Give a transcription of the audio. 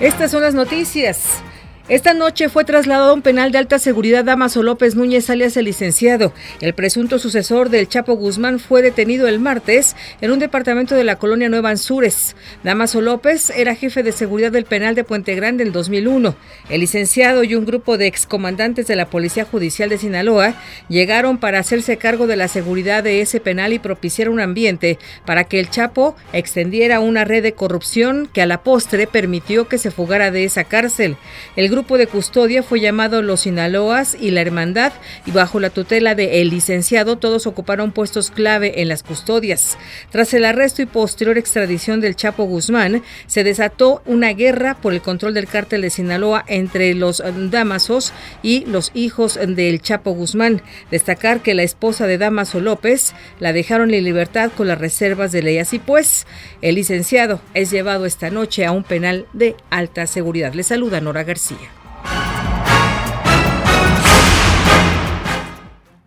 Estas son las noticias. Esta noche fue trasladado a un penal de alta seguridad Damaso López Núñez, alias el licenciado. El presunto sucesor del Chapo Guzmán fue detenido el martes en un departamento de la colonia Nueva Anzures. Damaso López era jefe de seguridad del penal de Puente Grande en 2001. El licenciado y un grupo de excomandantes de la Policía Judicial de Sinaloa llegaron para hacerse cargo de la seguridad de ese penal y propiciar un ambiente para que el Chapo extendiera una red de corrupción que a la postre permitió que se fugara de esa cárcel. El grupo grupo de custodia fue llamado Los Sinaloas y la Hermandad y bajo la tutela de el licenciado todos ocuparon puestos clave en las custodias. Tras el arresto y posterior extradición del Chapo Guzmán, se desató una guerra por el control del cártel de Sinaloa entre los Damasos y los hijos del Chapo Guzmán. Destacar que la esposa de Damaso López la dejaron en libertad con las reservas de ley. Así pues, el licenciado es llevado esta noche a un penal de alta seguridad. Le saluda Nora García.